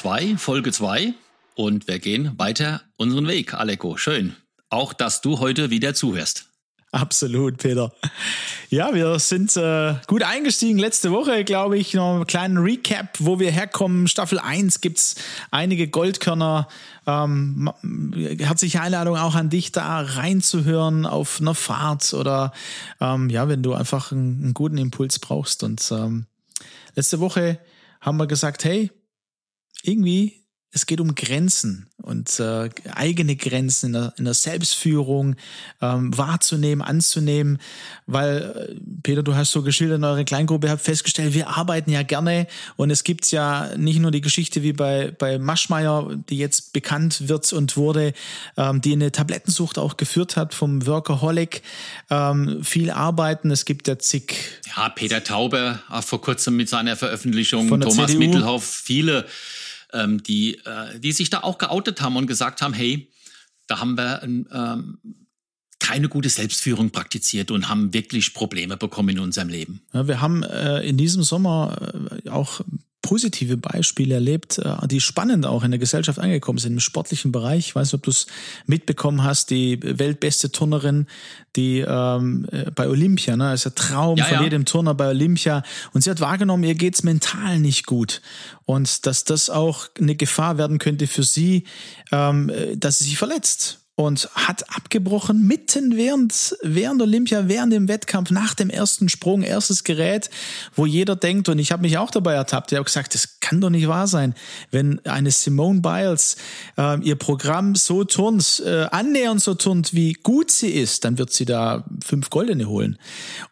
2, Folge 2. Und wir gehen weiter unseren Weg, Aleko. Schön. Auch, dass du heute wieder zuhörst. Absolut, Peter. Ja, wir sind äh, gut eingestiegen. Letzte Woche, glaube ich, noch einen kleinen Recap, wo wir herkommen. Staffel 1 gibt es einige Goldkörner. Ähm, herzliche Einladung auch an dich, da reinzuhören auf einer Fahrt oder ähm, ja, wenn du einfach einen, einen guten Impuls brauchst. Und ähm, letzte Woche haben wir gesagt, hey, irgendwie, es geht um Grenzen und äh, eigene Grenzen in der, in der Selbstführung ähm, wahrzunehmen, anzunehmen, weil, äh, Peter, du hast so geschildert in eurer Kleingruppe, habt festgestellt, wir arbeiten ja gerne und es gibt ja nicht nur die Geschichte wie bei, bei Maschmeyer, die jetzt bekannt wird und wurde, ähm, die eine Tablettensucht auch geführt hat vom Workaholic, ähm, viel arbeiten, es gibt ja zig... Ja, Peter Tauber vor kurzem mit seiner Veröffentlichung, Thomas CDU. Mittelhoff, viele ähm, die, äh, die sich da auch geoutet haben und gesagt haben, hey, da haben wir ähm, keine gute Selbstführung praktiziert und haben wirklich Probleme bekommen in unserem Leben. Ja, wir haben äh, in diesem Sommer äh, auch positive Beispiele erlebt, äh, die spannend auch in der Gesellschaft angekommen sind, im sportlichen Bereich. Ich weiß nicht, ob du es mitbekommen hast, die weltbeste Turnerin, die ähm, äh, bei Olympia, ne, ist ein Traum ja, von ja. jedem Turner bei Olympia. Und sie hat wahrgenommen, ihr geht's mental nicht gut. Und dass das auch eine Gefahr werden könnte für sie, ähm, äh, dass sie sich verletzt und hat abgebrochen mitten während, während Olympia, während dem Wettkampf, nach dem ersten Sprung, erstes Gerät, wo jeder denkt, und ich habe mich auch dabei ertappt, ich habe gesagt, das kann doch nicht wahr sein, wenn eine Simone Biles äh, ihr Programm so turnt, äh, annähernd so turnt, wie gut sie ist, dann wird sie da fünf Goldene holen.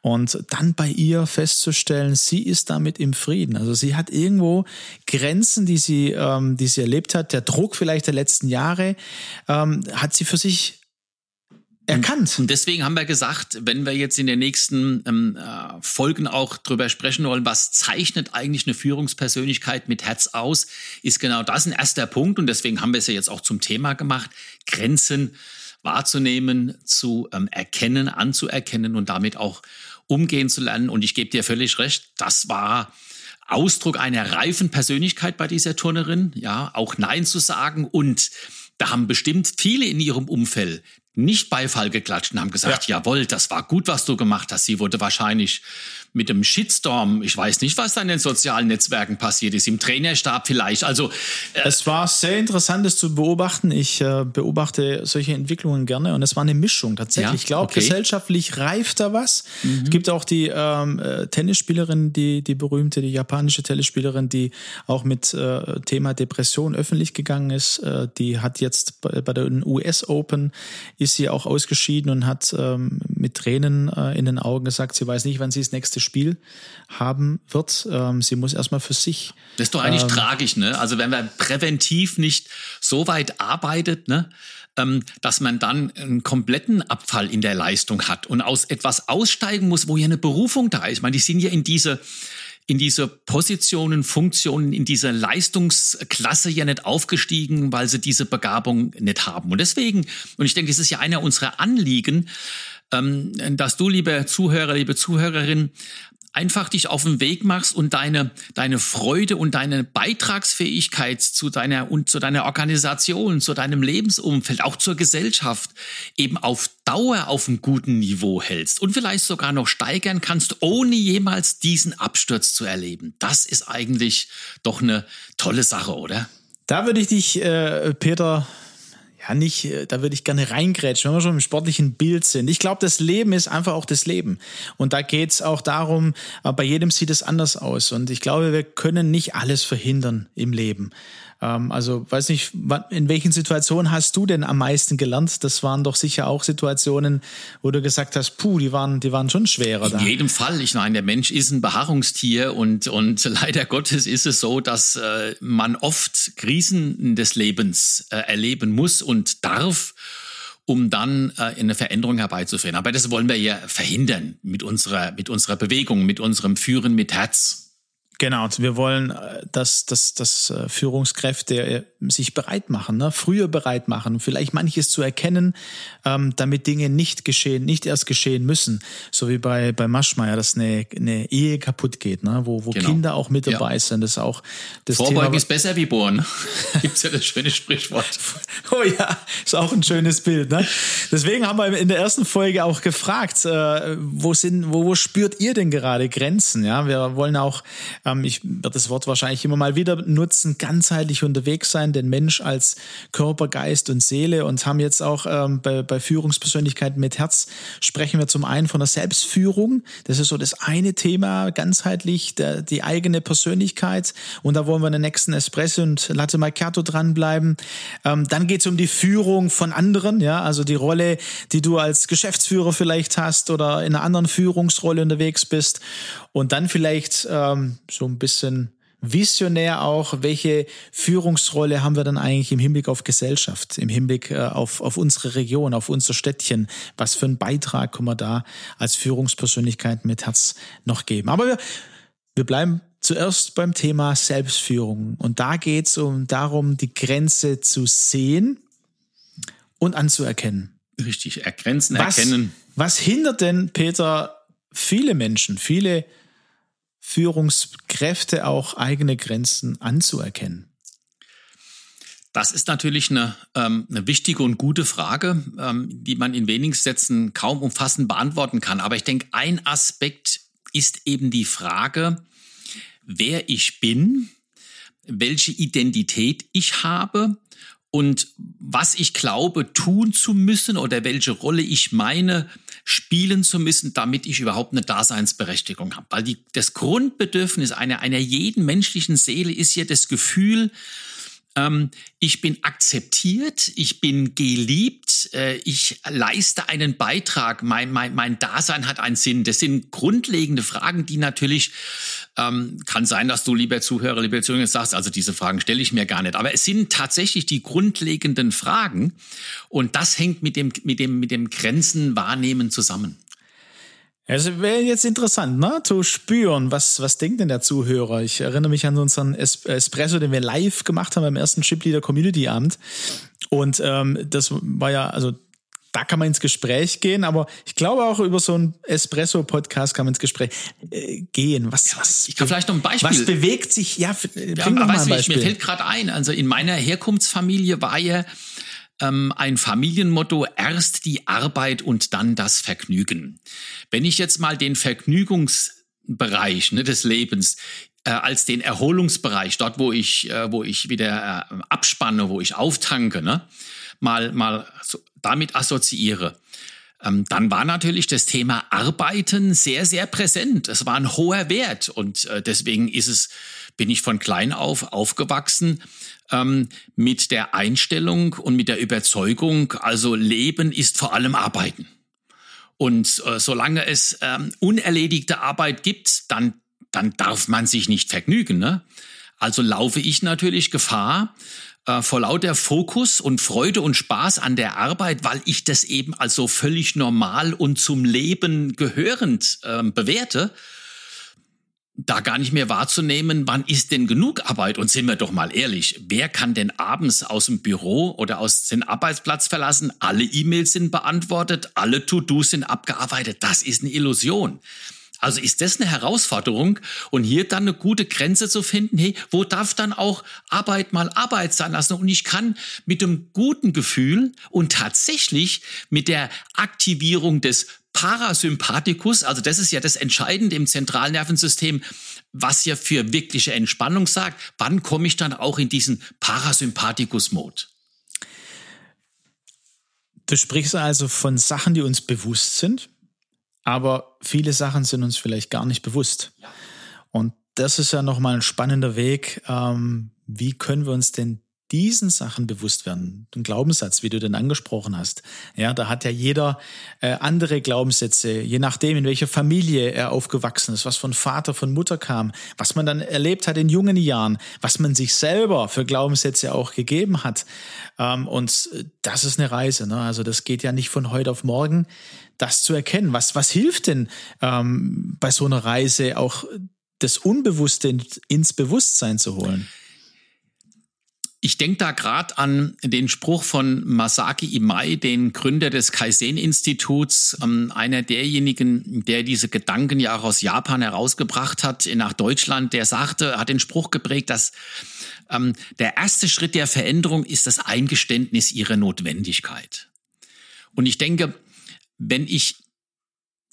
Und dann bei ihr festzustellen, sie ist damit im Frieden. Also sie hat irgendwo Grenzen, die sie, ähm, die sie erlebt hat, der Druck vielleicht der letzten Jahre, ähm, hat sie für sich erkannt. Und deswegen haben wir gesagt, wenn wir jetzt in den nächsten ähm, äh, Folgen auch drüber sprechen wollen, was zeichnet eigentlich eine Führungspersönlichkeit mit Herz aus, ist genau das ein erster Punkt. Und deswegen haben wir es ja jetzt auch zum Thema gemacht, Grenzen wahrzunehmen, zu ähm, erkennen, anzuerkennen und damit auch umgehen zu lernen. Und ich gebe dir völlig recht, das war Ausdruck einer reifen Persönlichkeit bei dieser Turnerin, ja, auch Nein zu sagen und da haben bestimmt viele in ihrem Umfeld nicht Beifall geklatscht und haben gesagt, ja. jawohl, das war gut, was du gemacht hast. Sie wurde wahrscheinlich mit dem Shitstorm, ich weiß nicht, was da in den sozialen Netzwerken passiert ist, im Trainerstab vielleicht. Also äh es war sehr interessant, das zu beobachten. Ich äh, beobachte solche Entwicklungen gerne und es war eine Mischung tatsächlich. Ja, ich glaube, okay. gesellschaftlich reift da was. Mhm. Es gibt auch die ähm, äh, Tennisspielerin, die die berühmte, die japanische Tennisspielerin, die auch mit äh, Thema Depression öffentlich gegangen ist. Äh, die hat jetzt bei, bei der US Open ist sie auch ausgeschieden und hat ähm, mit Tränen äh, in den Augen gesagt, sie weiß nicht, wann sie das nächste Spiel haben wird. Ähm, sie muss erstmal für sich. Das ist doch eigentlich ähm, tragisch, ne? Also wenn man präventiv nicht so weit arbeitet, ne? Ähm, dass man dann einen kompletten Abfall in der Leistung hat und aus etwas aussteigen muss, wo ja eine Berufung da ist. Ich meine, die sind ja in diese in diese Positionen, Funktionen, in diese Leistungsklasse ja nicht aufgestiegen, weil sie diese Begabung nicht haben. Und deswegen, und ich denke, das ist ja einer unserer Anliegen, ähm, dass du, liebe Zuhörer, liebe Zuhörerin, einfach dich auf den Weg machst und deine, deine Freude und deine Beitragsfähigkeit zu deiner und zu deiner Organisation, zu deinem Lebensumfeld, auch zur Gesellschaft eben auf Dauer auf einem guten Niveau hältst und vielleicht sogar noch steigern kannst, ohne jemals diesen Absturz zu erleben. Das ist eigentlich doch eine tolle Sache, oder? Da würde ich dich, äh, Peter, ja nicht, äh, da würde ich gerne reingrätschen, wenn wir schon im sportlichen Bild sind. Ich glaube, das Leben ist einfach auch das Leben. Und da geht es auch darum, äh, bei jedem sieht es anders aus. Und ich glaube, wir können nicht alles verhindern im Leben. Ähm, also weiß nicht, in welchen Situationen hast du denn am meisten gelernt? Das waren doch sicher auch Situationen, wo du gesagt hast, puh, die waren, die waren schon schwerer. In da. jedem Fall. Ich meine, der Mensch ist ein Beharrungstier und, und leider Gottes ist es so, dass äh, man oft Krisen des Lebens äh, erleben muss und darf um dann äh, eine Veränderung herbeizuführen. Aber das wollen wir ja verhindern mit unserer, mit unserer Bewegung, mit unserem Führen mit Herz. Genau, wir wollen, äh, dass, dass, dass äh, Führungskräfte äh, sich bereit machen, ne? früher bereit machen, vielleicht manches zu erkennen, ähm, damit Dinge nicht geschehen, nicht erst geschehen müssen. So wie bei, bei Maschmeyer, dass eine, eine Ehe kaputt geht, ne? wo, wo genau. Kinder auch mit dabei ja. sind. Das ist auch das Vorbeugen Thema, ist besser wie bohren. Gibt's ja das schöne Sprichwort. oh ja, ist auch ein schönes Bild. Ne? Deswegen haben wir in der ersten Folge auch gefragt, äh, wo sind, wo, wo spürt ihr denn gerade Grenzen? Ja, wir wollen auch ähm, ich werde das Wort wahrscheinlich immer mal wieder nutzen, ganzheitlich unterwegs sein, den Mensch als Körper, Geist und Seele und haben jetzt auch ähm, bei, bei Führungspersönlichkeiten mit Herz sprechen wir zum einen von der Selbstführung. Das ist so das eine Thema, ganzheitlich, der, die eigene Persönlichkeit. Und da wollen wir in den nächsten Espresso und Latte Macchiato dranbleiben. Ähm, dann geht es um die Führung von anderen, ja, also die Rolle, die du als Geschäftsführer vielleicht hast oder in einer anderen Führungsrolle unterwegs bist. Und dann vielleicht ähm, so ein bisschen visionär auch, welche Führungsrolle haben wir dann eigentlich im Hinblick auf Gesellschaft, im Hinblick äh, auf, auf unsere Region, auf unser Städtchen? Was für einen Beitrag können wir da als Führungspersönlichkeit mit Herz noch geben? Aber wir, wir bleiben zuerst beim Thema Selbstführung. Und da geht es um darum, die Grenze zu sehen und anzuerkennen. Richtig, ergrenzen, erkennen. Was hindert denn, Peter, viele Menschen, viele Führungskräfte auch eigene Grenzen anzuerkennen? Das ist natürlich eine, ähm, eine wichtige und gute Frage, ähm, die man in wenigen Sätzen kaum umfassend beantworten kann. Aber ich denke, ein Aspekt ist eben die Frage, wer ich bin, welche Identität ich habe und was ich glaube tun zu müssen oder welche Rolle ich meine spielen zu müssen, damit ich überhaupt eine Daseinsberechtigung habe. Weil die, das Grundbedürfnis einer, einer jeden menschlichen Seele ist ja das Gefühl, ähm, ich bin akzeptiert, ich bin geliebt, äh, ich leiste einen Beitrag, mein, mein, mein Dasein hat einen Sinn. Das sind grundlegende Fragen, die natürlich, ähm, kann sein, dass du, lieber Zuhörer, lieber Zuhörer, sagst, also diese Fragen stelle ich mir gar nicht. Aber es sind tatsächlich die grundlegenden Fragen und das hängt mit dem, mit dem, mit dem Grenzen wahrnehmen zusammen. Es wäre jetzt interessant, ne, zu spüren, was, was denkt denn der Zuhörer? Ich erinnere mich an unseren es Espresso, den wir live gemacht haben beim ersten Chipleader Community Abend. Und ähm, das war ja, also da kann man ins Gespräch gehen, aber ich glaube auch über so einen Espresso-Podcast kann man ins Gespräch äh, gehen. Was, was, ich kann vielleicht noch ein Beispiel. Was bewegt sich? Ja, bring ja, mal ein Beispiel. Mir fällt gerade ein, also in meiner Herkunftsfamilie war ja ähm, ein Familienmotto, erst die Arbeit und dann das Vergnügen. Wenn ich jetzt mal den Vergnügungsbereich ne, des Lebens äh, als den Erholungsbereich, dort wo ich, äh, wo ich wieder äh, abspanne, wo ich auftanke, ne, mal, mal so damit assoziiere, ähm, dann war natürlich das Thema Arbeiten sehr, sehr präsent. Es war ein hoher Wert und äh, deswegen ist es, bin ich von klein auf aufgewachsen ähm, mit der Einstellung und mit der Überzeugung, also Leben ist vor allem Arbeiten. Und äh, solange es ähm, unerledigte Arbeit gibt, dann, dann darf man sich nicht vergnügen. Ne? Also laufe ich natürlich Gefahr, äh, vor lauter Fokus und Freude und Spaß an der Arbeit, weil ich das eben als so völlig normal und zum Leben gehörend äh, bewerte, da gar nicht mehr wahrzunehmen, wann ist denn genug Arbeit? Und sind wir doch mal ehrlich, wer kann denn abends aus dem Büro oder aus dem Arbeitsplatz verlassen? Alle E-Mails sind beantwortet, alle To-Dos sind abgearbeitet. Das ist eine Illusion. Also ist das eine Herausforderung und hier dann eine gute Grenze zu finden, hey, wo darf dann auch Arbeit mal Arbeit sein lassen und ich kann mit dem guten Gefühl und tatsächlich mit der Aktivierung des Parasympathikus, also das ist ja das Entscheidende im Zentralnervensystem, was ja für wirkliche Entspannung sagt. Wann komme ich dann auch in diesen Parasympathikus-Mode? Du sprichst also von Sachen, die uns bewusst sind, aber viele Sachen sind uns vielleicht gar nicht bewusst. Und das ist ja nochmal ein spannender Weg, ähm, wie können wir uns denn diesen Sachen bewusst werden. Ein Glaubenssatz, wie du den angesprochen hast. Ja, da hat ja jeder äh, andere Glaubenssätze, je nachdem, in welcher Familie er aufgewachsen ist, was von Vater, von Mutter kam, was man dann erlebt hat in jungen Jahren, was man sich selber für Glaubenssätze auch gegeben hat. Ähm, und das ist eine Reise. Ne? Also das geht ja nicht von heute auf morgen, das zu erkennen. Was, was hilft denn ähm, bei so einer Reise auch das Unbewusste ins Bewusstsein zu holen? Ich denke da gerade an den Spruch von Masaki Imai, den Gründer des Kaizen-Instituts, ähm, einer derjenigen, der diese Gedanken ja auch aus Japan herausgebracht hat nach Deutschland, der sagte, hat den Spruch geprägt, dass ähm, der erste Schritt der Veränderung ist das Eingeständnis ihrer Notwendigkeit. Und ich denke, wenn ich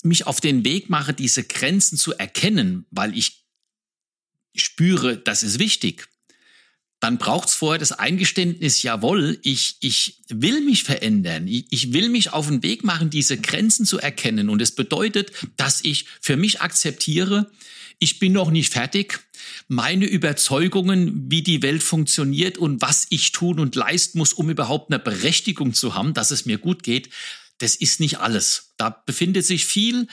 mich auf den Weg mache, diese Grenzen zu erkennen, weil ich spüre, das ist wichtig, dann braucht's vorher das Eingeständnis, jawohl, ich, ich will mich verändern, ich, ich will mich auf den Weg machen, diese Grenzen zu erkennen. Und es bedeutet, dass ich für mich akzeptiere, ich bin noch nicht fertig, meine Überzeugungen, wie die Welt funktioniert und was ich tun und leisten muss, um überhaupt eine Berechtigung zu haben, dass es mir gut geht, das ist nicht alles. Da befindet sich viel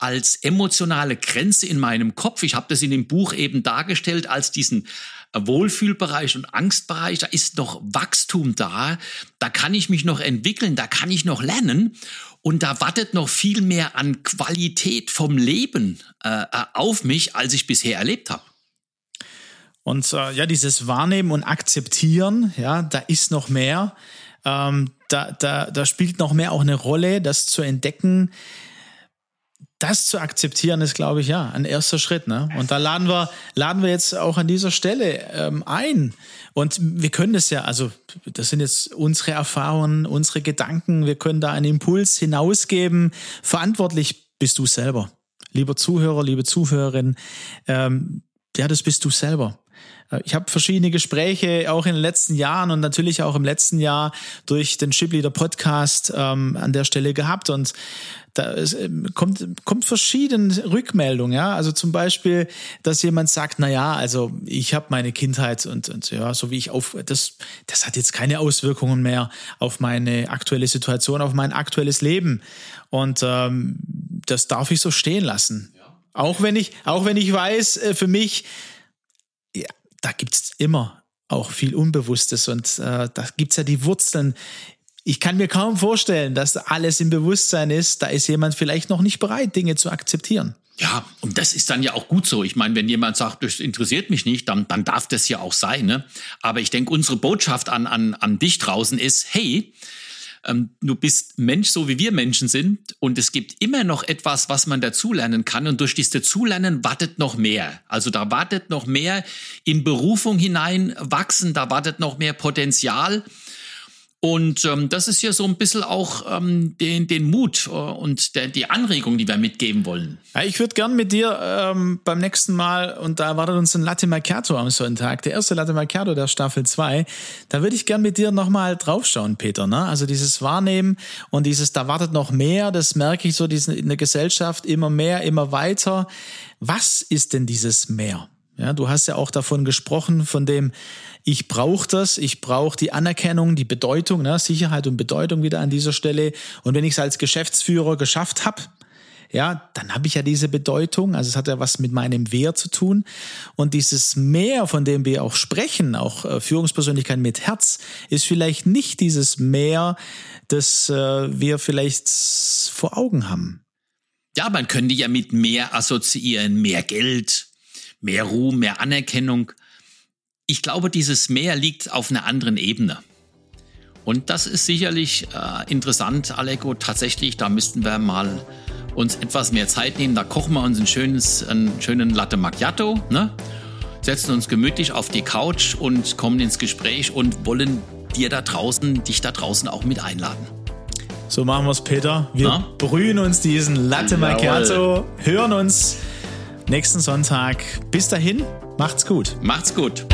als emotionale Grenze in meinem Kopf. Ich habe das in dem Buch eben dargestellt als diesen Wohlfühlbereich und Angstbereich, da ist noch Wachstum da, da kann ich mich noch entwickeln, da kann ich noch lernen und da wartet noch viel mehr an Qualität vom Leben äh, auf mich, als ich bisher erlebt habe. Und äh, ja, dieses Wahrnehmen und Akzeptieren, ja, da ist noch mehr. Ähm, da, da, da spielt noch mehr auch eine Rolle, das zu entdecken, das zu akzeptieren ist, glaube ich, ja, ein erster Schritt. Ne? Und da laden wir, laden wir jetzt auch an dieser Stelle ähm, ein. Und wir können das ja, also das sind jetzt unsere Erfahrungen, unsere Gedanken. Wir können da einen Impuls hinausgeben. Verantwortlich bist du selber. Lieber Zuhörer, liebe Zuhörerin, ähm, ja, das bist du selber. Äh, ich habe verschiedene Gespräche auch in den letzten Jahren und natürlich auch im letzten Jahr durch den Chipleader Podcast ähm, an der Stelle gehabt und da ist, ähm, kommt, kommt verschiedene Rückmeldungen, ja. Also zum Beispiel, dass jemand sagt, na ja, also ich habe meine Kindheit und, und ja, so wie ich auf, das, das hat jetzt keine Auswirkungen mehr auf meine aktuelle Situation, auf mein aktuelles Leben. Und ähm, das darf ich so stehen lassen. Auch wenn ich, auch wenn ich weiß, äh, für mich, ja, da gibt's immer auch viel Unbewusstes und äh, da gibt's ja die Wurzeln. Ich kann mir kaum vorstellen, dass alles im Bewusstsein ist. Da ist jemand vielleicht noch nicht bereit, Dinge zu akzeptieren. Ja, und das ist dann ja auch gut so. Ich meine, wenn jemand sagt, das interessiert mich nicht, dann, dann darf das ja auch sein. Ne? Aber ich denke, unsere Botschaft an, an, an dich draußen ist, hey, ähm, du bist Mensch, so wie wir Menschen sind, und es gibt immer noch etwas, was man dazulernen kann. Und durch dieses Dazulernen wartet noch mehr. Also da wartet noch mehr in Berufung hinein wachsen, da wartet noch mehr Potenzial. Und ähm, das ist ja so ein bisschen auch ähm, den, den Mut äh, und der, die Anregung, die wir mitgeben wollen. Ja, ich würde gern mit dir ähm, beim nächsten Mal, und da erwartet uns ein Latte Macchiato am Sonntag, der erste Latte Macchiato der Staffel 2, da würde ich gern mit dir nochmal draufschauen, Peter. Ne? Also dieses Wahrnehmen und dieses, da wartet noch mehr, das merke ich so diesen, in der Gesellschaft immer mehr, immer weiter. Was ist denn dieses Mehr? Ja, du hast ja auch davon gesprochen, von dem, ich brauche das, ich brauche die Anerkennung, die Bedeutung, ne, Sicherheit und Bedeutung wieder an dieser Stelle. Und wenn ich es als Geschäftsführer geschafft habe, ja, dann habe ich ja diese Bedeutung. Also es hat ja was mit meinem Wert zu tun. Und dieses Mehr, von dem wir auch sprechen, auch äh, Führungspersönlichkeit mit Herz, ist vielleicht nicht dieses Mehr, das äh, wir vielleicht vor Augen haben. Ja, man könnte ja mit mehr assoziieren, mehr Geld, mehr Ruhm, mehr Anerkennung. Ich glaube, dieses Mehr liegt auf einer anderen Ebene. Und das ist sicherlich äh, interessant, Aleko. Tatsächlich, da müssten wir mal uns etwas mehr Zeit nehmen. Da kochen wir uns ein schönes, einen schönen Latte Macchiato, ne? setzen uns gemütlich auf die Couch und kommen ins Gespräch und wollen dir da draußen, dich da draußen auch mit einladen. So machen wir es, Peter. Wir Na? brühen uns diesen Latte Macchiato, hören uns nächsten Sonntag. Bis dahin, macht's gut. Macht's gut.